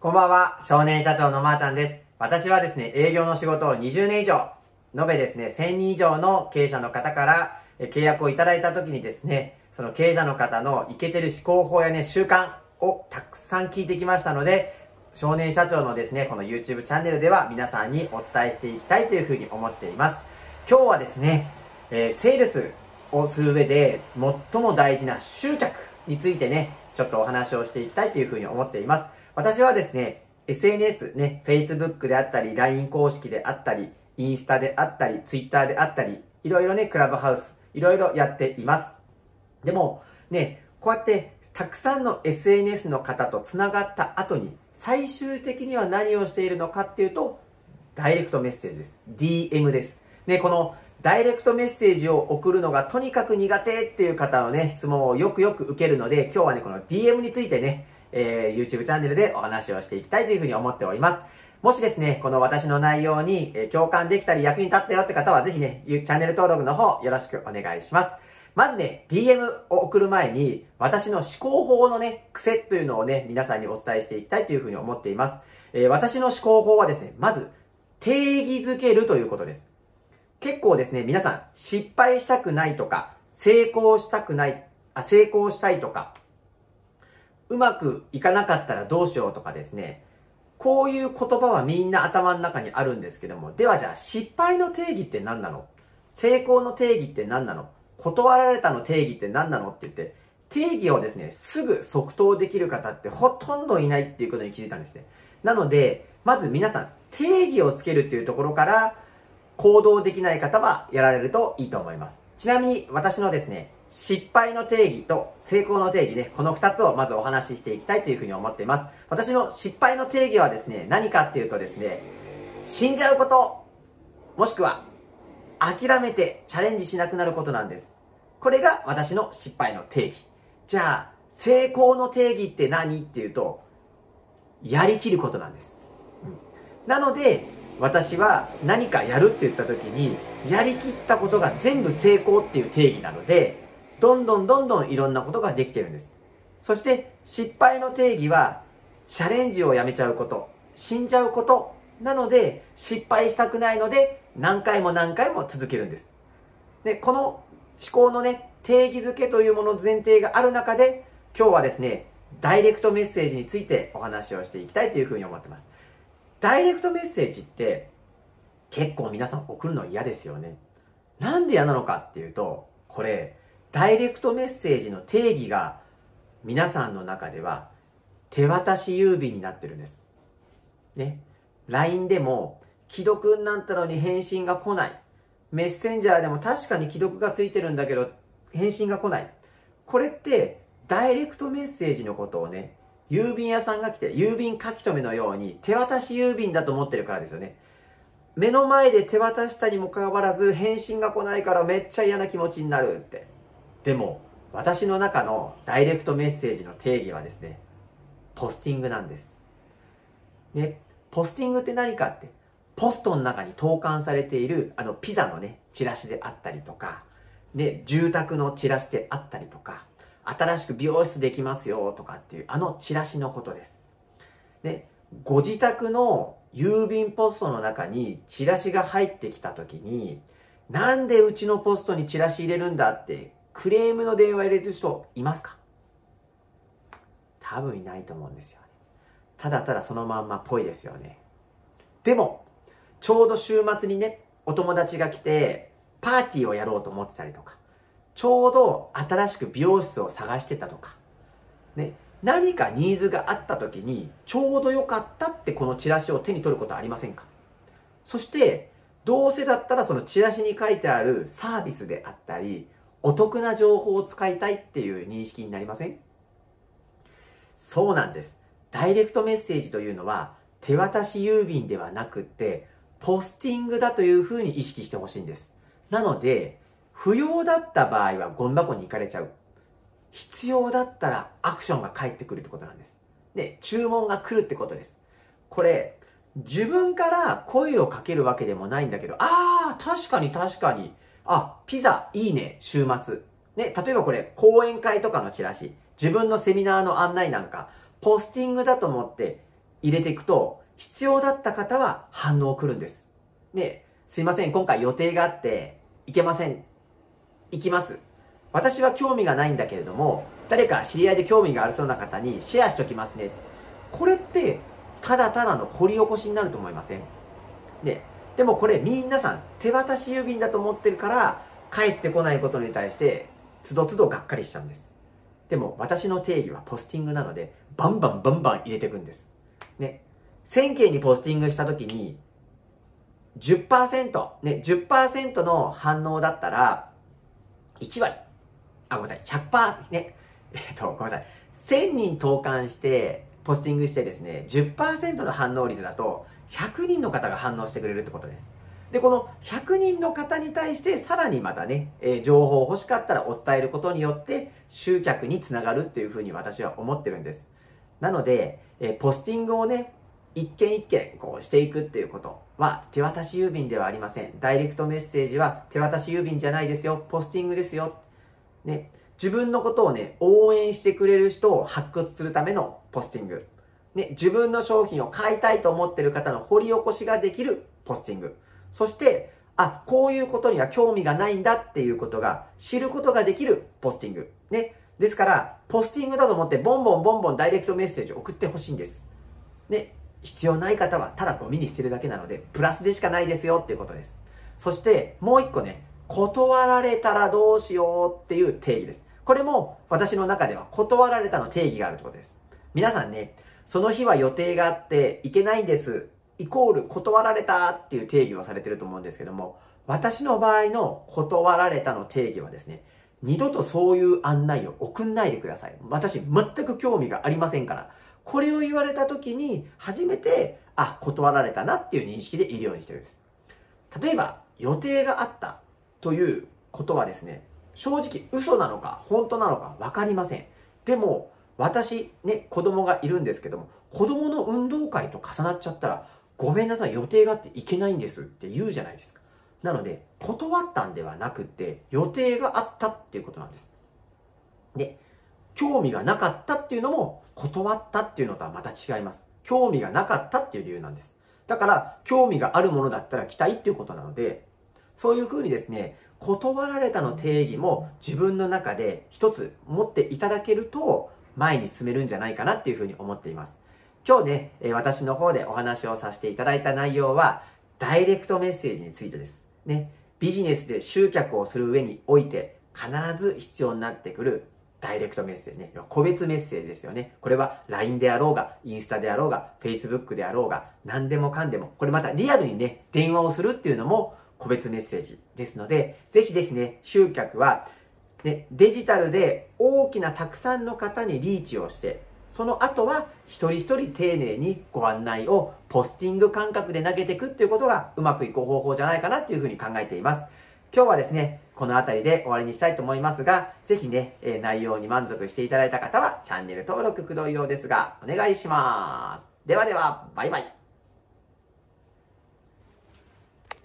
こんばんは、少年社長のまーちゃんです。私はですね、営業の仕事を20年以上、延べですね、1000人以上の経営者の方から契約をいただいた時にですね、その経営者の方のイケてる思考法やね、習慣をたくさん聞いてきましたので、少年社長のですね、この YouTube チャンネルでは皆さんにお伝えしていきたいというふうに思っています。今日はですね、えー、セールスをする上で最も大事な執着についてね、ちょっとお話をしていきたいというふうに思っています。私はですね、SNS ね、Facebook であったり、LINE 公式であったり、インスタであったり、Twitter であったり、いろいろね、クラブハウス、いろいろやっています。でも、ね、こうやってたくさんの SNS の方と繋がった後に、最終的には何をしているのかっていうと、ダイレクトメッセージです。DM です。ね、このダイレクトメッセージを送るのがとにかく苦手っていう方のね、質問をよくよく受けるので、今日はね、この DM についてね、えー、YouTube チャンネルでお話をしていきたいというふうに思っております。もしですね、この私の内容に、共感できたり役に立ったよって方はぜひね、チャンネル登録の方よろしくお願いします。まずね、DM を送る前に、私の思考法のね、癖というのをね、皆さんにお伝えしていきたいというふうに思っています。えー、私の思考法はですね、まず、定義づけるということです。結構ですね、皆さん、失敗したくないとか、成功したくない、あ、成功したいとか、うまくいかなかったらどうしようとかですね、こういう言葉はみんな頭の中にあるんですけども、ではじゃあ失敗の定義って何なの？成功の定義って何なの？断られたの定義って何なのって言って、定義をですね、すぐ即答できる方ってほとんどいないっていうことに気づいたんですね。なので、まず皆さん、定義をつけるっていうところから、行動できない方はやられるといいと思います。ちなみに私のですね、失敗の定義と成功の定義ね、この2つをまずお話ししていきたいというふうに思っています。私の失敗の定義はですね、何かっていうとですね、死んじゃうこと、もしくは諦めてチャレンジしなくなることなんです。これが私の失敗の定義。じゃあ、成功の定義って何っていうと、やりきることなんです。なので、私は何かやるって言った時に、やりきったことが全部成功っていう定義なので、どんどんどんどんいろんなことができてるんです。そして失敗の定義はチャレンジをやめちゃうこと、死んじゃうことなので失敗したくないので何回も何回も続けるんです。で、この思考のね、定義づけというもの前提がある中で今日はですね、ダイレクトメッセージについてお話をしていきたいというふうに思ってます。ダイレクトメッセージって結構皆さん送るの嫌ですよね。なんで嫌なのかっていうと、これダイレクトメッセージの定義が皆さんの中では手渡し郵便になってるんです。ね。LINE でも既読になったのに返信が来ない。メッセンジャーでも確かに既読がついてるんだけど返信が来ない。これってダイレクトメッセージのことをね、郵便屋さんが来て郵便書き留めのように手渡し郵便だと思ってるからですよね。目の前で手渡したにもかかわらず返信が来ないからめっちゃ嫌な気持ちになるって。でも、私の中のダイレクトメッセージの定義はですね、ポスティングなんです。ね、ポスティングって何かって、ポストの中に投函されている、あの、ピザのね、チラシであったりとか、ね、住宅のチラシであったりとか、新しく美容室できますよとかっていう、あのチラシのことです。ね、ご自宅の郵便ポストの中にチラシが入ってきた時に、なんでうちのポストにチラシ入れるんだってクレームの電話入れる人いますか？多分いないと思うんですよね。ただただそのまんまっぽいですよね。でも、ちょうど週末にね、お友達が来て、パーティーをやろうと思ってたりとか、ちょうど新しく美容室を探してたとか、ね、何かニーズがあった時に、ちょうど良かったってこのチラシを手に取ることありませんか？そして、どうせだったらそのチラシに書いてあるサービスであったり、お得な情報を使いたいっていう認識になりません？そうなんです。ダイレクトメッセージというのは手渡し郵便ではなくってポスティングだというふうに意識してほしいんです。なので、不要だった場合はゴミ箱に行かれちゃう。必要だったらアクションが返ってくるってことなんです。で、注文が来るってことです。これ、自分から声をかけるわけでもないんだけど、ああ、確かに確かに。あ、ピザいいね、週末。ね、例えばこれ、講演会とかのチラシ。自分のセミナーの案内なんか、ポスティングだと思って入れていくと、必要だった方は反応来るんです。ね、すいません、今回予定があって、行けません。行きます。私は興味がないんだけれども、誰か知り合いで興味がありそうな方にシェアしときますね。これって、ただただの掘り起こしになると思いません？ね。でもこれみんなさん手渡し郵便だと思ってるから、帰ってこないことに対して、つどつどがっかりしちゃうんです。でも私の定義はポスティングなので、バンバンバンバン入れていくんです。ね。1000件にポスティングしたときに、10%、ね、10%の反応だったら、1割。あ、ごめんなさい、100%、ね、えっと、ごめんなさい。1000人投函して、ポスティングしてですね、10%の反応率だと、100人の方が反応してくれるってことです。で、この100人の方に対してさらにまたね、えー、情報欲しかったらお伝えることによって集客につながるっていうふうに私は思ってるんです。なので、えー、ポスティングをね、一件一件こうしていくっていうことは手渡し郵便ではありません。ダイレクトメッセージは手渡し郵便じゃないですよ。ポスティングですよ。ね。自分のことをね、応援してくれる人を発掘するためのポスティング。ね、自分の商品を買いたいと思ってる方の掘り起こしができるポスティング。そして、あ、こういうことには興味がないんだっていうことが知ることができるポスティング。ね。ですから、ポスティングだと思ってボンボンボンボンダイレクトメッセージを送ってほしいんです。ね。必要ない方はただゴミに捨てるだけなので、プラスでしかないですよっていうことです。そして、もう一個ね、断られたらどうしようっていう定義です。これも私の中では断られたの定義があるってことです。皆さんね、その日は予定があって行けないんです。イコール断られたっていう定義をされてると思うんですけども、私の場合の断られたの定義はですね、二度とそういう案内を送んないでください。私全く興味がありませんから。これを言われた時に初めて、あ、断られたなっていう認識でいるようにしてるんです。例えば、予定があったということはですね、正直嘘なのか本当なのか分かりません。でも、私、ね、子供がいるんですけども、子供の運動会と重なっちゃったら、ごめんなさい、予定があって行けないんですって言うじゃないですか。なので、断ったんではなくて、予定があったっていうことなんです。で、興味がなかったっていうのも断ったっていうのとはまた違います。興味がなかったっていう理由なんです。だから、興味があるものだったら来たいっていうことなので、そういうふうにですね、断られたの定義も自分の中で一つ持っていただけると前に進めるんじゃないかなっていうふうに思っています。今日ね、私の方でお話をさせていただいた内容は、ダイレクトメッセージについてです。ね、ビジネスで集客をする上において必ず必要になってくるダイレクトメッセージね。個別メッセージですよね。これは LINE であろうが、インスタであろうが、Facebook であろうが、何でもかんでも。これまたリアルにね、電話をするっていうのも個別メッセージですので、ぜひですね、集客は、ね、デジタルで大きなたくさんの方にリーチをして、その後は一人一人丁寧にご案内をポスティング感覚で投げていくっていうことがうまくいく方法じゃないかなっていうふうに考えています。今日はですね、この辺りで終わりにしたいと思いますが、ぜひね、え内容に満足していただいた方はチャンネル登録、くどいようですが、お願いします。ではでは、バイバイ。